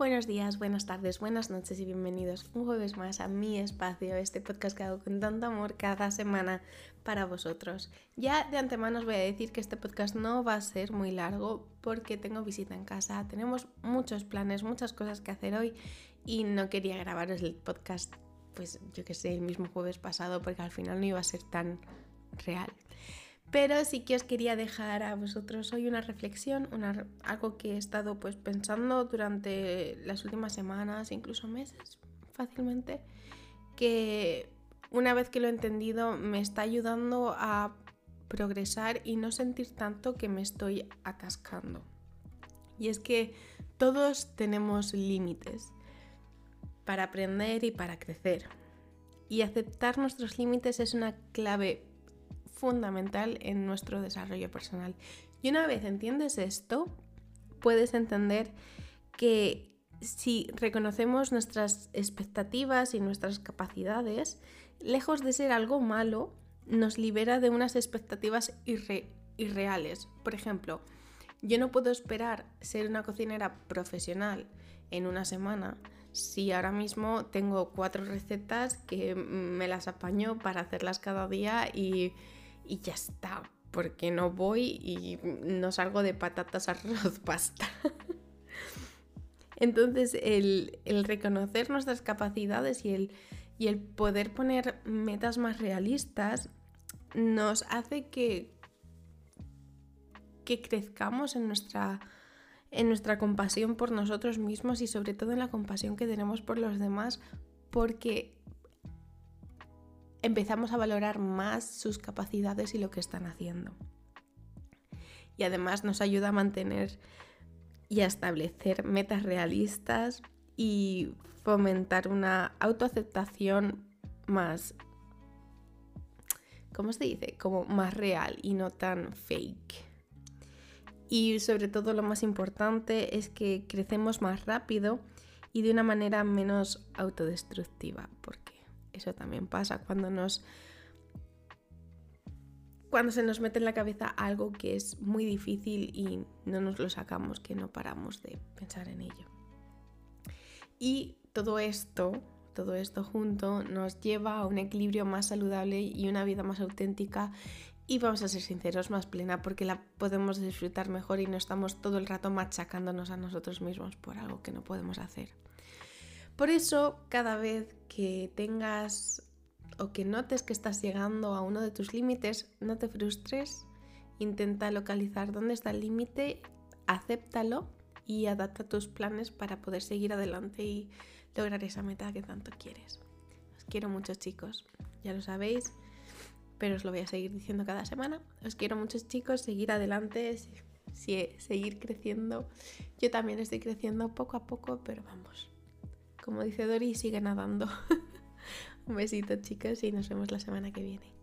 Buenos días, buenas tardes, buenas noches y bienvenidos un jueves más a mi espacio, este podcast que hago con tanto amor cada semana para vosotros. Ya de antemano os voy a decir que este podcast no va a ser muy largo porque tengo visita en casa, tenemos muchos planes, muchas cosas que hacer hoy y no quería grabaros el podcast, pues yo que sé, el mismo jueves pasado porque al final no iba a ser tan real. Pero sí que os quería dejar a vosotros hoy una reflexión, algo que he estado pues pensando durante las últimas semanas, incluso meses, fácilmente, que una vez que lo he entendido me está ayudando a progresar y no sentir tanto que me estoy atascando. Y es que todos tenemos límites para aprender y para crecer. Y aceptar nuestros límites es una clave fundamental en nuestro desarrollo personal. Y una vez entiendes esto, puedes entender que si reconocemos nuestras expectativas y nuestras capacidades, lejos de ser algo malo, nos libera de unas expectativas irreales. Por ejemplo, yo no puedo esperar ser una cocinera profesional en una semana si ahora mismo tengo cuatro recetas que me las apaño para hacerlas cada día y y ya está, porque no voy y no salgo de patatas, arroz, pasta. Entonces, el, reconocer nuestras capacidades y el, y el poder poner metas más realistas nos hace que, que crezcamos en nuestra, en nuestra compasión por nosotros mismos y sobre todo en la compasión que tenemos por los demás, porque empezamos a valorar más sus capacidades y lo que están haciendo. Y además nos ayuda a mantener y a establecer metas realistas y fomentar una autoaceptación más, ¿cómo se dice? Como más real y no tan fake. Y sobre todo lo más importante es que crecemos más rápido y de una manera menos autodestructiva, porque eso también pasa cuando nos cuando se nos mete en la cabeza algo que es muy difícil y no nos lo sacamos, que no paramos de pensar en ello. Y todo esto, todo esto junto nos lleva a un equilibrio más saludable y una vida más auténtica y vamos a ser sinceros, más plena porque la podemos disfrutar mejor y no estamos todo el rato machacándonos a nosotros mismos por algo que no podemos hacer. Por eso, cada vez tengas o que notes que estás llegando a uno de tus límites, no te frustres, intenta localizar dónde está el límite, acéptalo y adapta tus planes para poder seguir adelante y lograr esa meta que tanto quieres. Os quiero mucho chicos, ya lo sabéis, pero os lo voy a seguir diciendo cada semana. Os quiero muchos chicos, seguir adelante, seguir creciendo. Yo también estoy creciendo poco a poco, pero vamos, como dice Dori, sigue nadando. Un besito chicos y nos vemos la semana que viene.